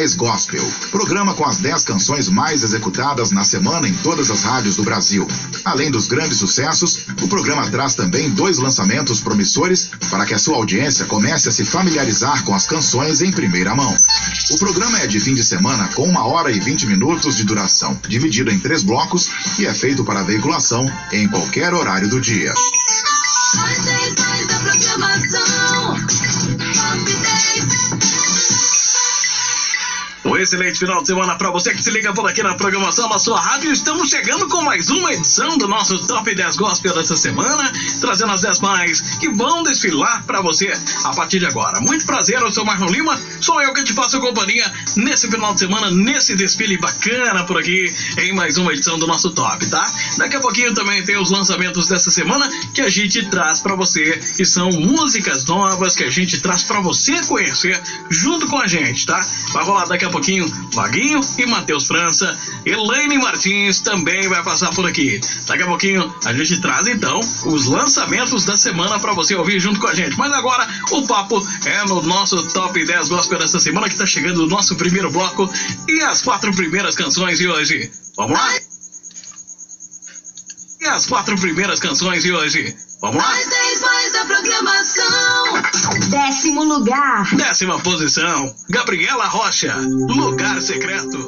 10 Gospel. Programa com as 10 canções mais executadas na semana em todas as rádios do Brasil. Além dos grandes sucessos, o programa traz também dois lançamentos promissores para que a sua audiência comece a se familiarizar com as canções em primeira mão. O programa é de fim de semana com uma hora e 20 minutos de duração, dividido em três blocos e é feito para veiculação em qualquer horário do dia. Excelente final de semana para você que se liga por aqui na programação da sua rádio. Estamos chegando com mais uma edição do nosso Top 10 Gospel dessa semana, trazendo as 10 mais que vão desfilar para você a partir de agora. Muito prazer, eu sou Marlon Lima, sou eu que te passo companhia nesse final de semana, nesse desfile bacana por aqui, em mais uma edição do nosso Top, tá? Daqui a pouquinho também tem os lançamentos dessa semana que a gente traz para você, que são músicas novas que a gente traz para você conhecer junto com a gente, tá? Vai rolar daqui a pouquinho pouquinho, Vaguinho e Matheus França. Elaine Martins também vai passar por aqui. Daqui a pouquinho a gente traz então os lançamentos da semana para você ouvir junto com a gente. Mas agora o papo é no nosso Top 10 Gospel dessa semana que tá chegando o nosso primeiro bloco e as quatro primeiras canções de hoje. Vamos lá? E as quatro primeiras canções de hoje. Vamos lá? Mais 10 mais da programação. Décimo lugar. Décima posição. Gabriela Rocha. Lugar secreto.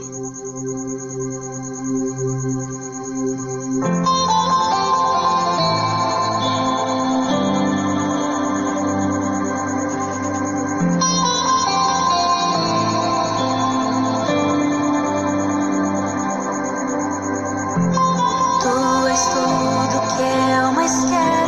Tu és tudo é que eu mais quero.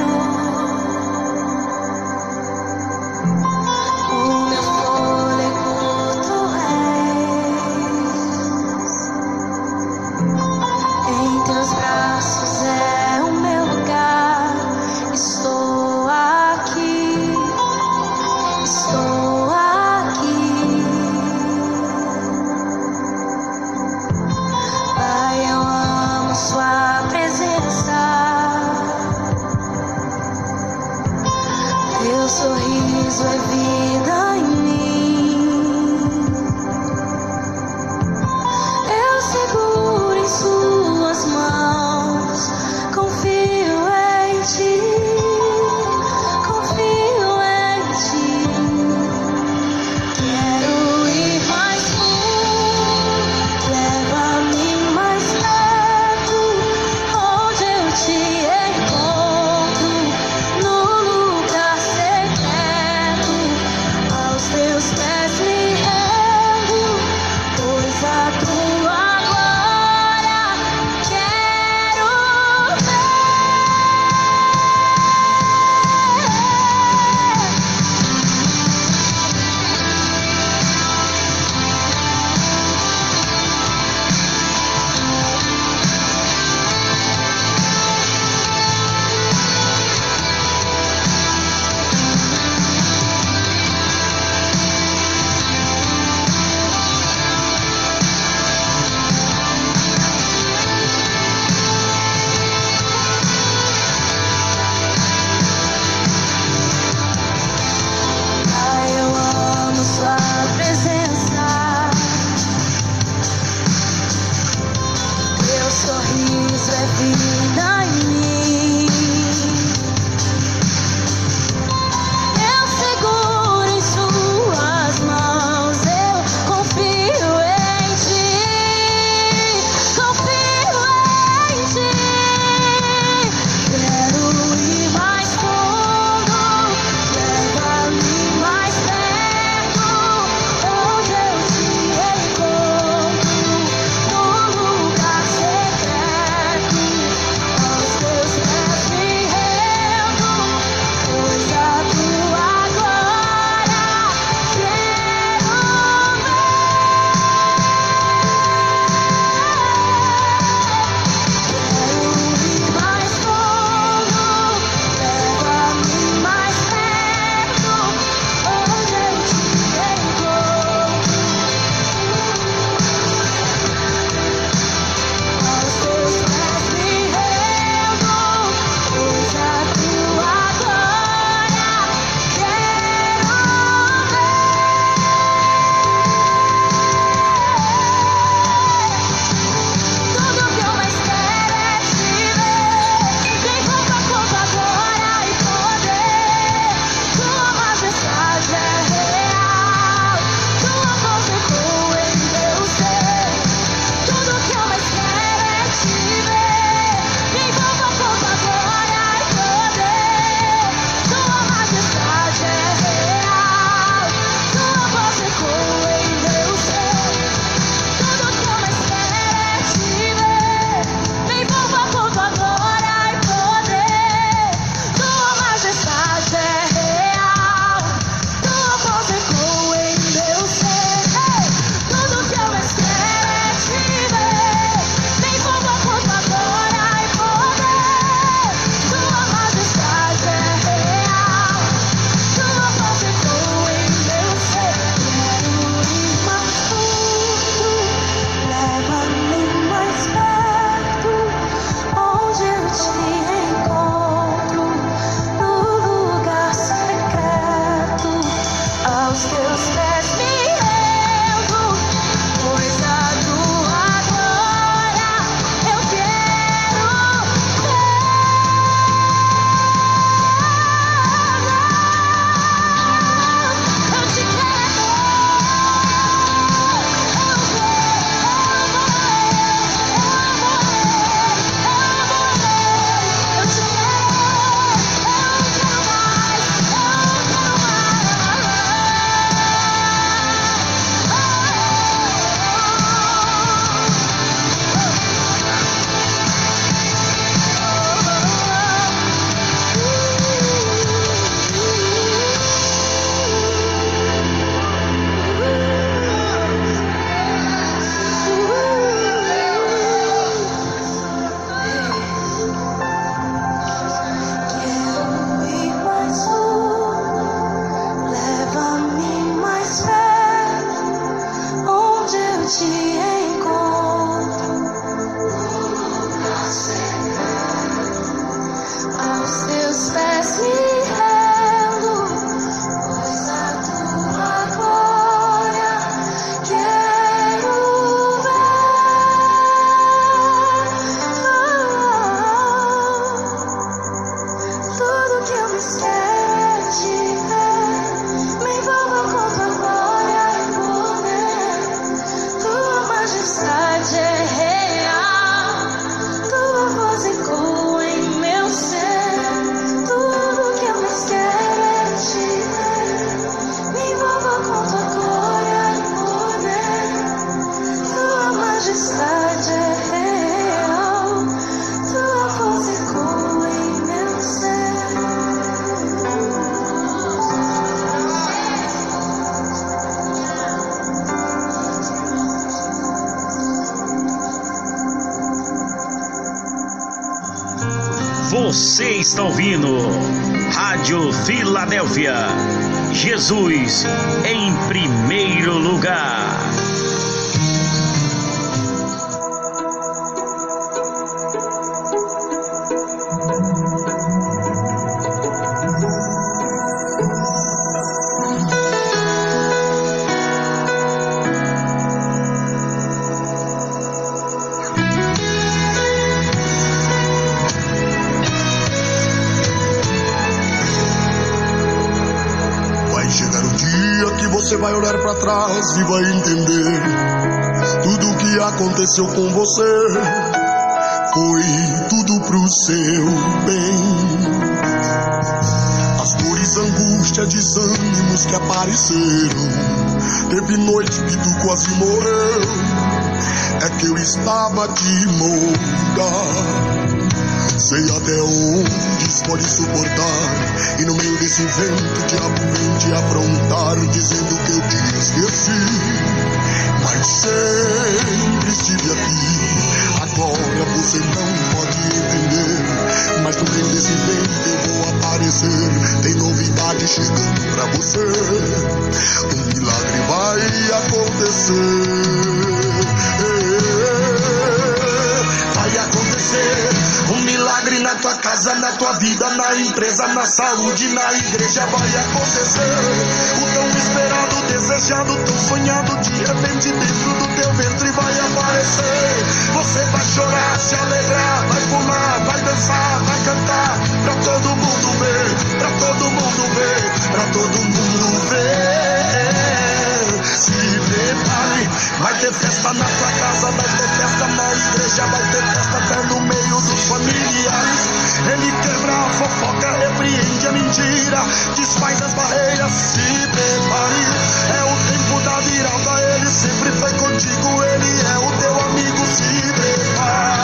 Vai olhar para trás e vai entender tudo o que aconteceu com você foi tudo pro seu bem. As dores, angústia, desânimos que apareceram. Teve noite que tu quase morreu. É que eu estava te moldar. Sei até onde pode suportar. E no meio desse vento, o diabo vem te afrontar, dizendo que eu te esqueci. Mas sempre estive aqui. Agora você não pode entender. Mas no meio desse vento eu vou aparecer. Tem novidade chegando pra você. Um milagre vai acontecer. Na tua casa, na tua vida, na empresa, na saúde, na igreja vai acontecer. O tão esperado, desejado, tão sonhado, de repente dentro do teu ventre vai aparecer. Você vai chorar, se alegrar, vai pular, vai dançar, vai cantar, pra todo mundo ver, pra todo mundo ver, pra todo mundo ver. Vai ter festa na tua casa, vai ter festa na igreja, vai ter festa até no meio dos familiares. Ele quebra a fofoca, repreende a mentira, desfaz as barreiras, se prepare. É o tempo da virada, ele sempre foi contigo, ele é o teu amigo, se prepare,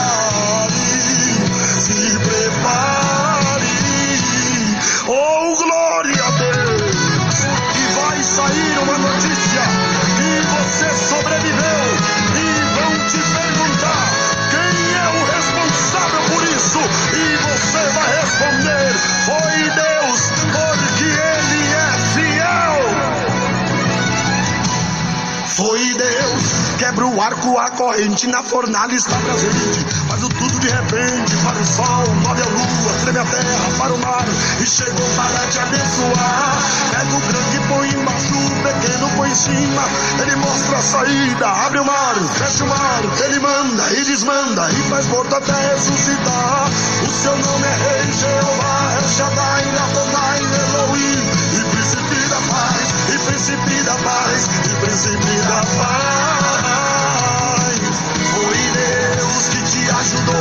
a corrente na fornalha está presente. Faz o tudo de repente, para o sol, move a lua, treme a terra, para o mar e chegou para te abençoar. Pega o grande, põe embaixo, o pequeno põe em cima. Ele mostra a saída, abre o mar, fecha o mar. Ele manda e desmanda e faz morto até ressuscitar. O seu nome é Rei Jeová, El Shaddai, Adonai, Elohim. E príncipe da paz, e príncipe da paz, e príncipe da paz.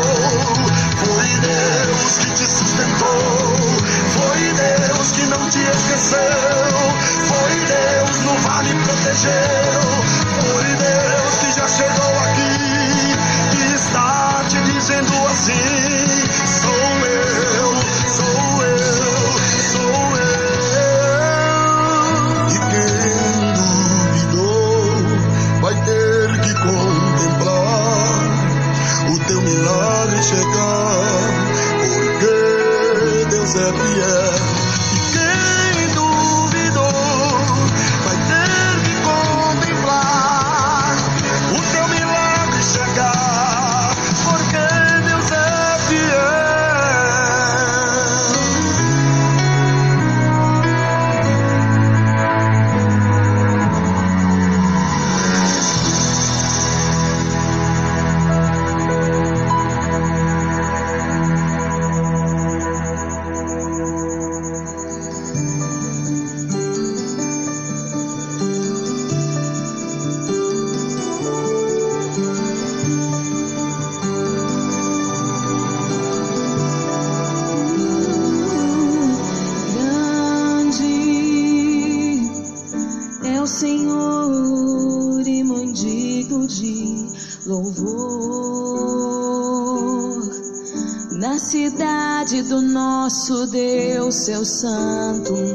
Foi Deus que te sustentou, foi Deus que não te esqueceu, foi Deus no vale protegeu, seu santo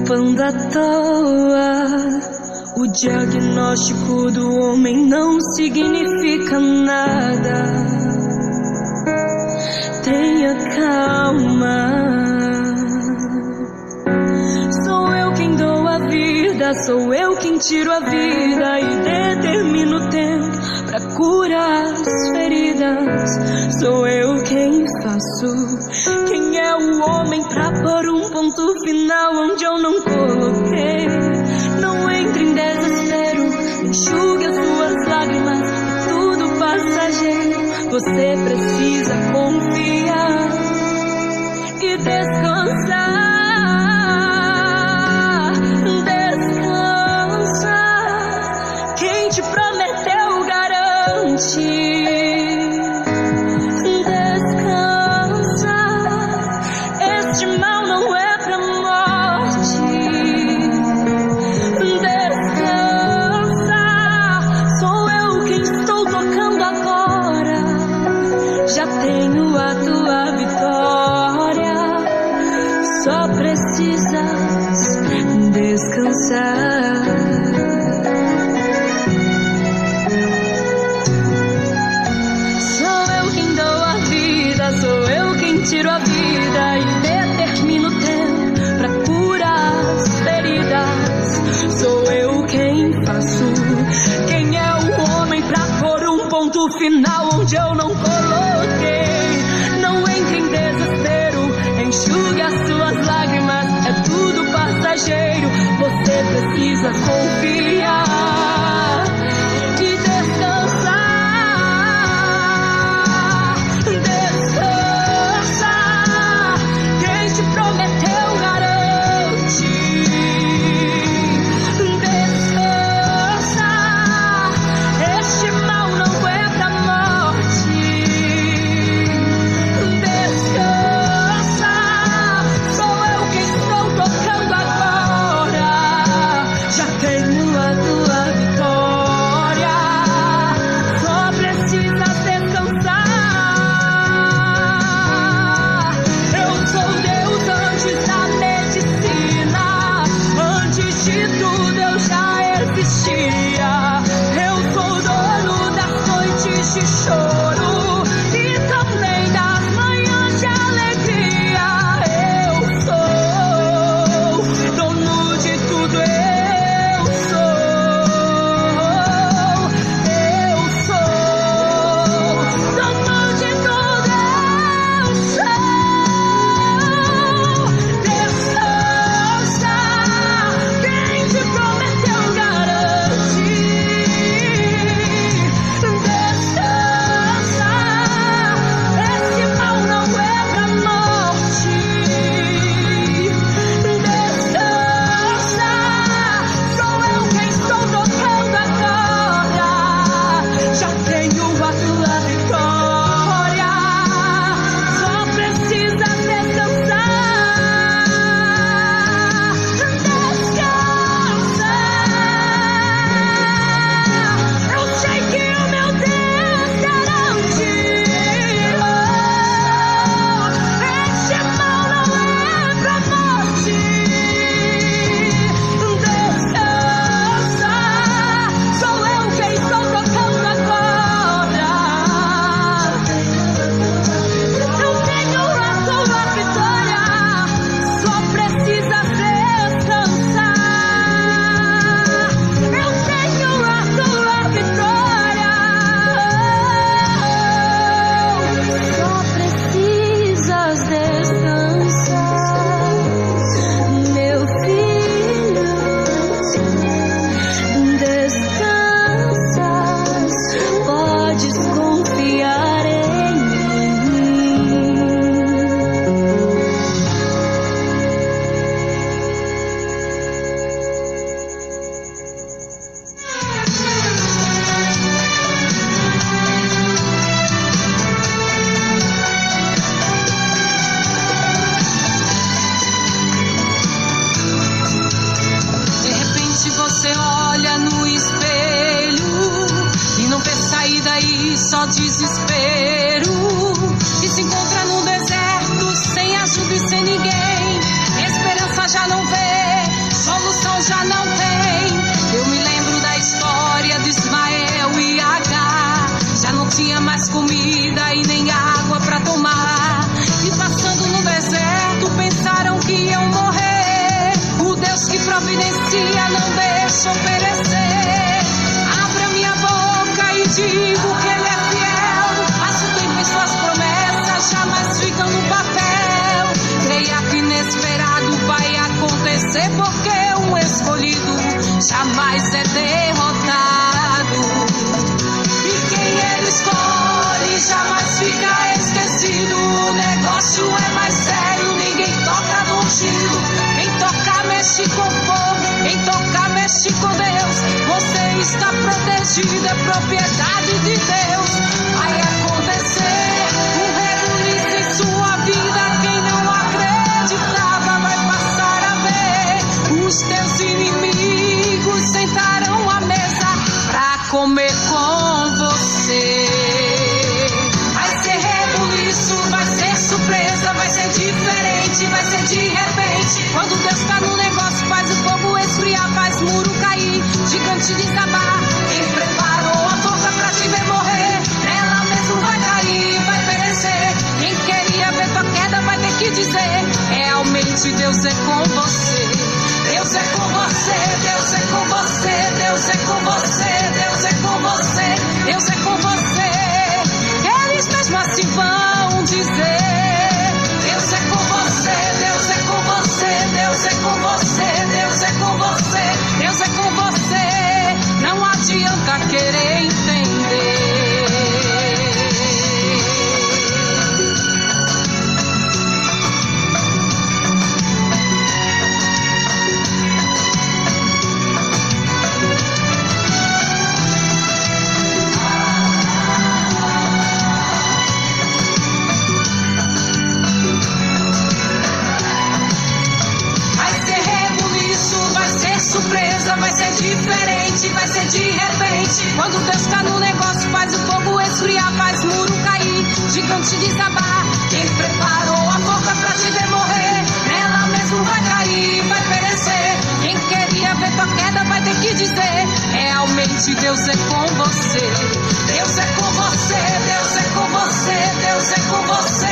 preocupando à toa. O diagnóstico do homem não significa nada. Tenha calma. Sou eu quem dou a vida, sou eu quem tiro a vida e determino o tempo cura as feridas. Sou eu quem faço. Quem é o homem pra pôr um ponto final onde eu não coloquei? Não entre em desespero, enxugue as suas lágrimas. Tudo passageiro, você precisa confiar e descansar. 那我就能 vida é propriedade de Deus. Ai, ai. realmente Deus é com você. Deus é com você, Deus é com você, Deus é com você.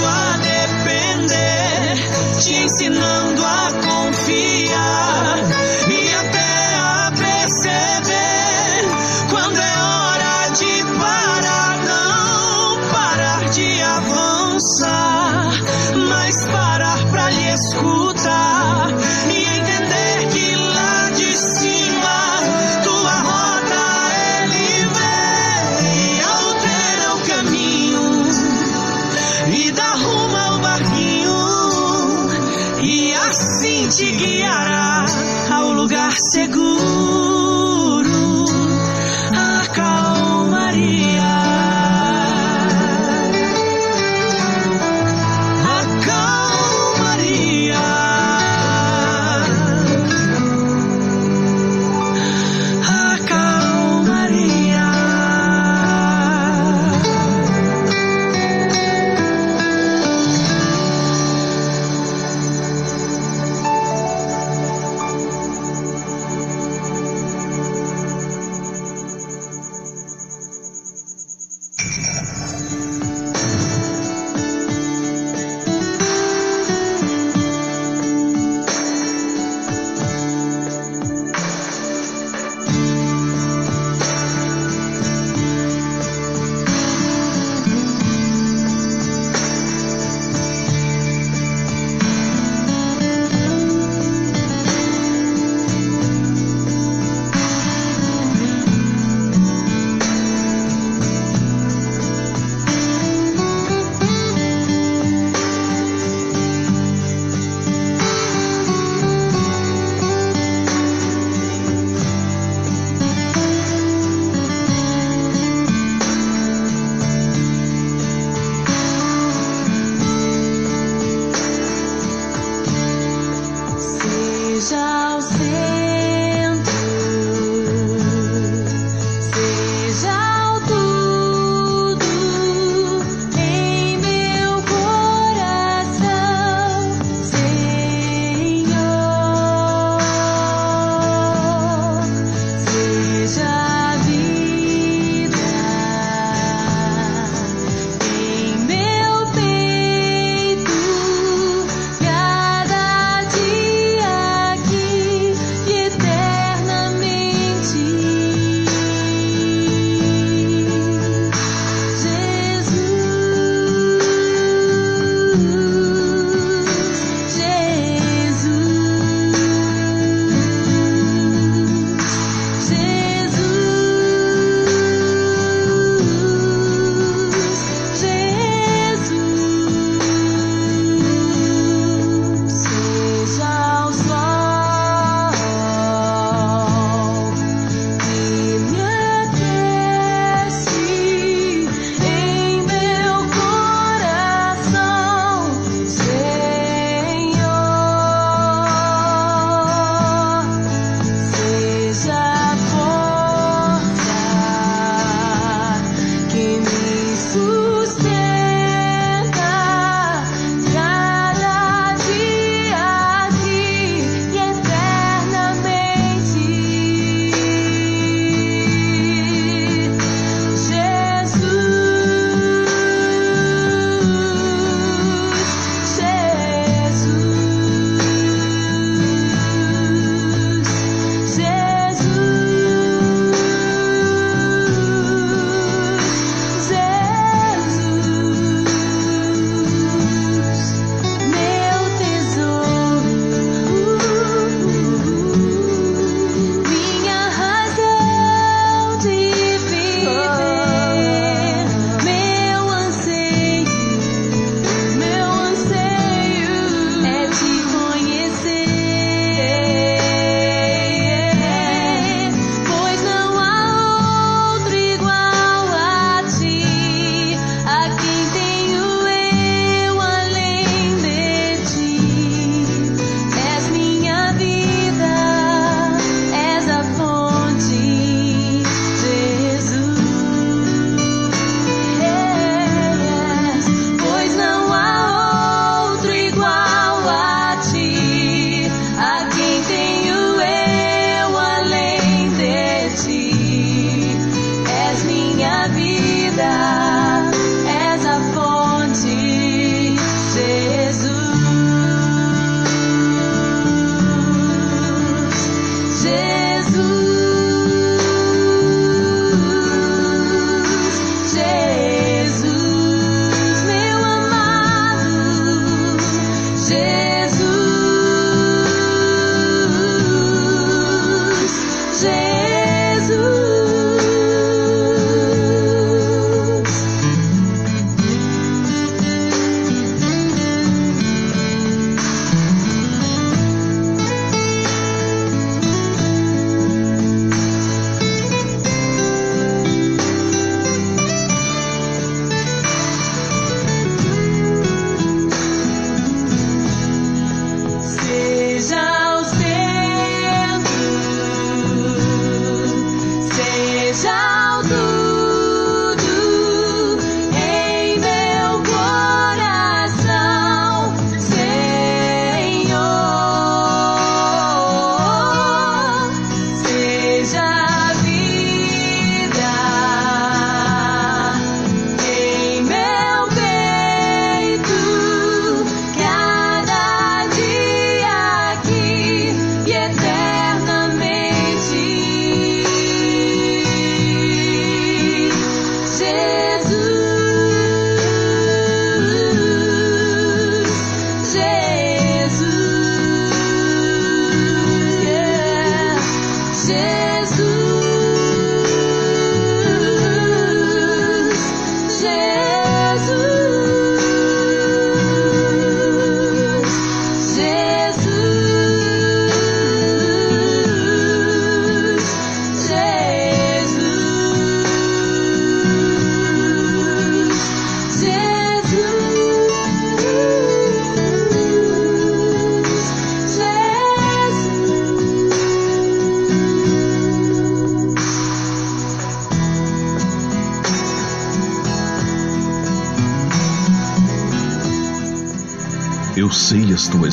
Ensinando a depender. Te ensinando a confiar.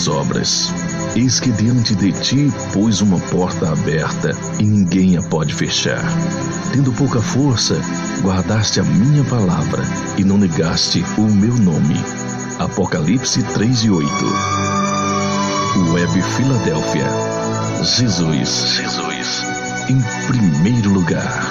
Tuas obras. Eis que diante de ti pus uma porta aberta e ninguém a pode fechar. Tendo pouca força, guardaste a minha palavra e não negaste o meu nome. Apocalipse 3 e 8. Web Filadélfia. Jesus. Jesus. Em primeiro lugar.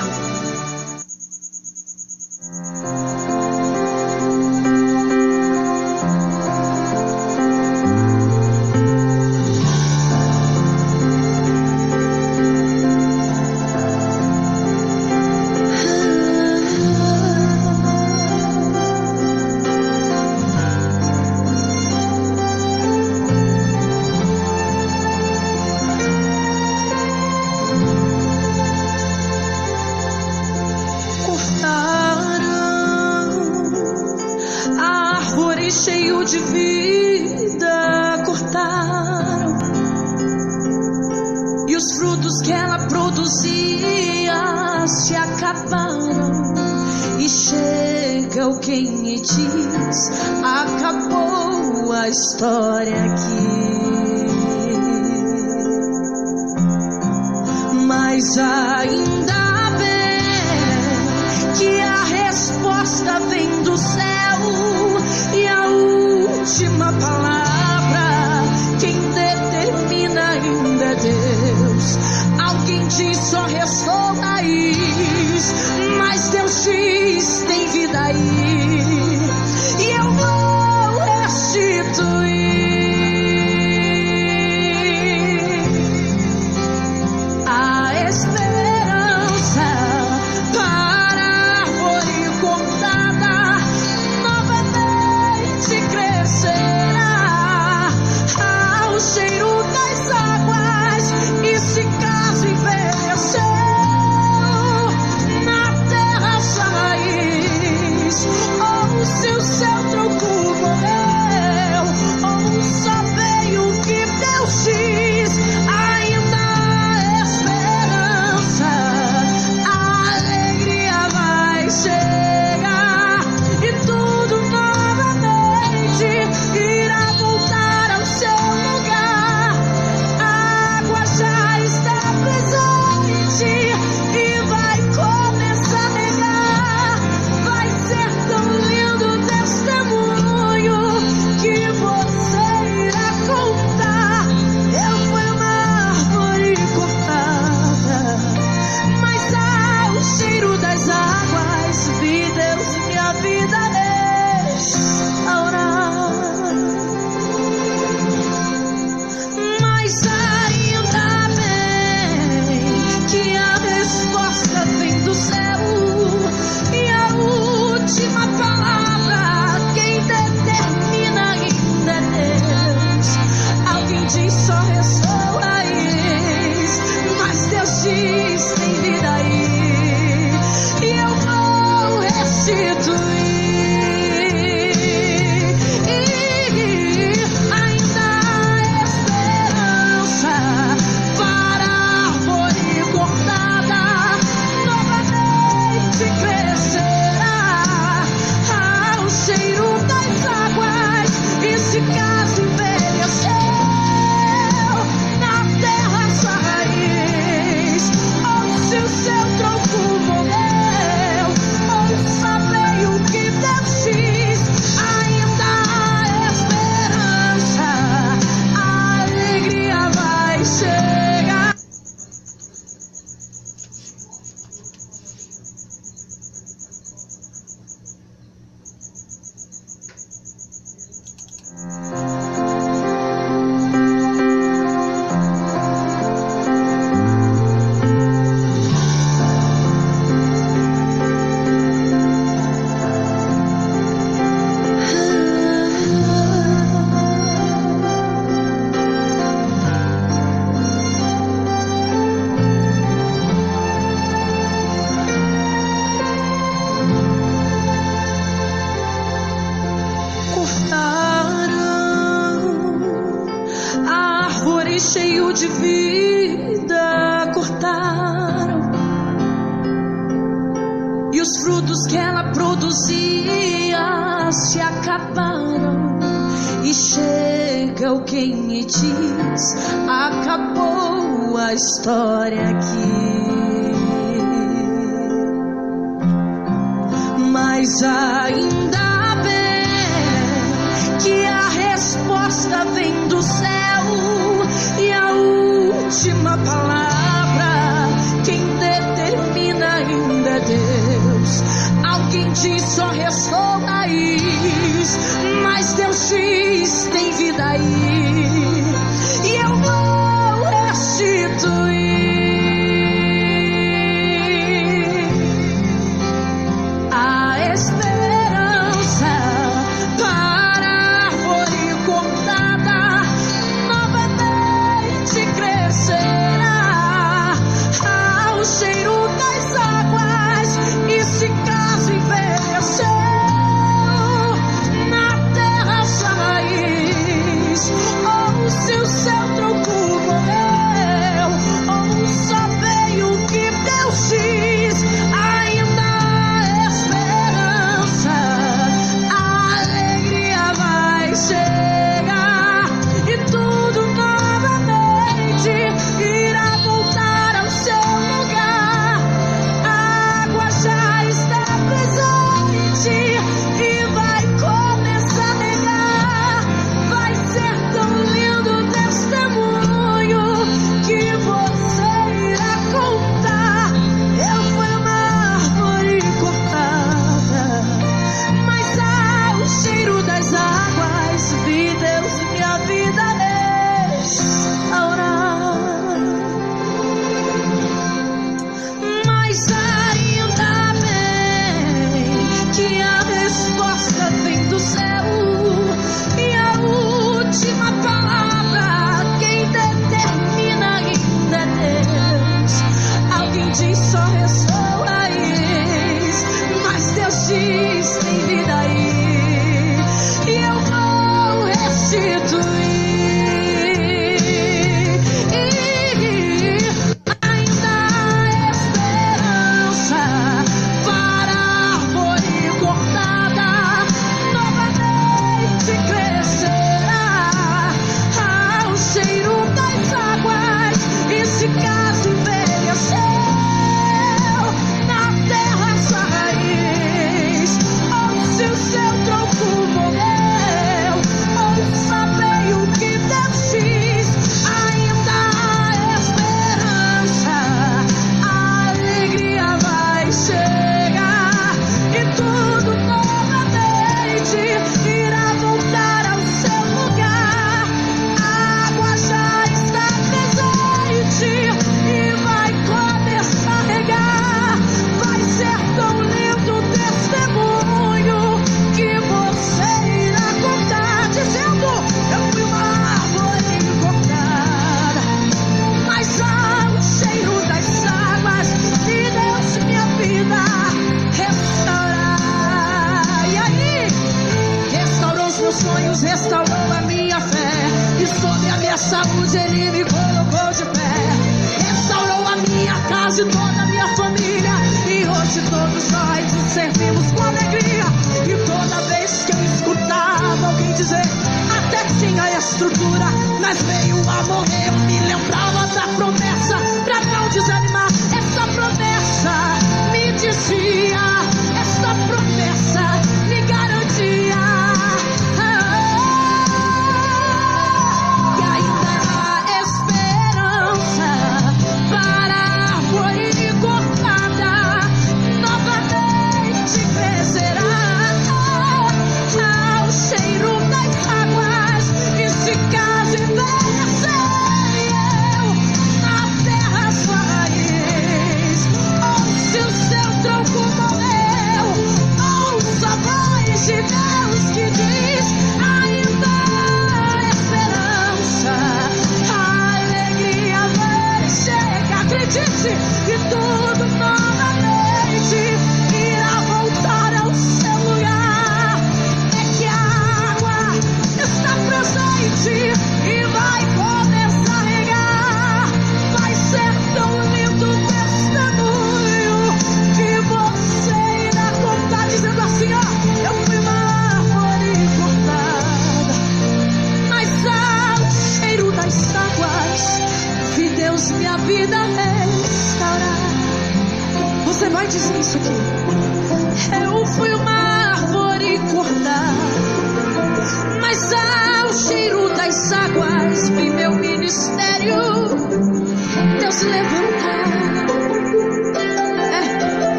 voice of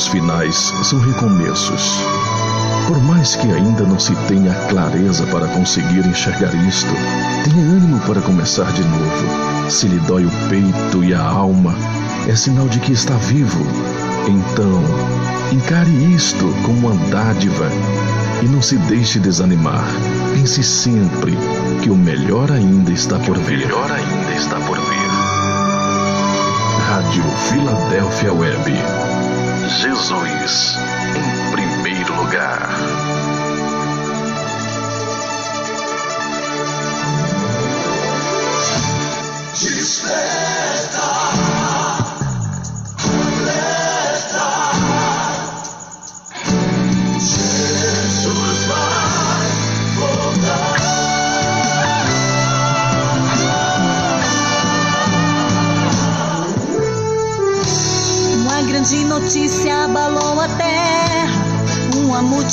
Todos os finais são recomeços. Por mais que ainda não se tenha clareza para conseguir enxergar isto, tenha ânimo para começar de novo. Se lhe dói o peito e a alma, é sinal de que está vivo. Então, encare isto como uma dádiva e não se deixe desanimar. Pense sempre que o melhor ainda está por vir. melhor ainda está por vir. Rádio Filadélfia Web. Jesus em primeiro lugar.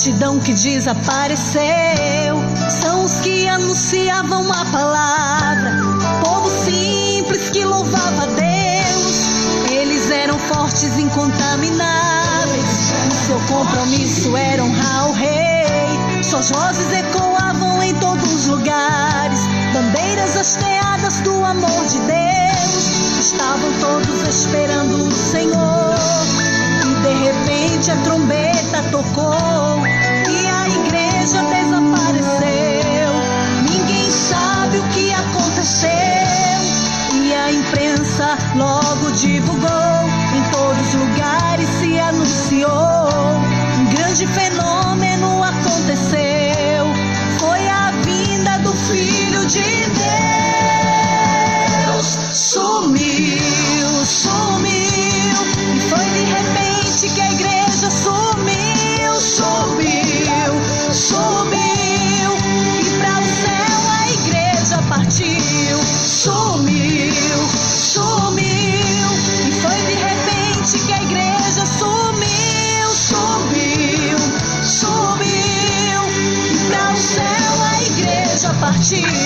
Multidão que desapareceu. São os que anunciavam a palavra. Povo simples que louvava a Deus. Eles eram fortes, incontamináveis. O seu compromisso era honrar o rei. Suas vozes ecoavam em todos os lugares. Bandeiras hasteadas do amor de Deus. Estavam todos esperando o Senhor. E de repente a trombeta tocou. Igreja desapareceu. Ninguém sabe o que aconteceu. E a imprensa logo divulgou. Em todos os lugares se anunciou. Um grande fenômeno aconteceu. Foi a vinda do Filho de igreja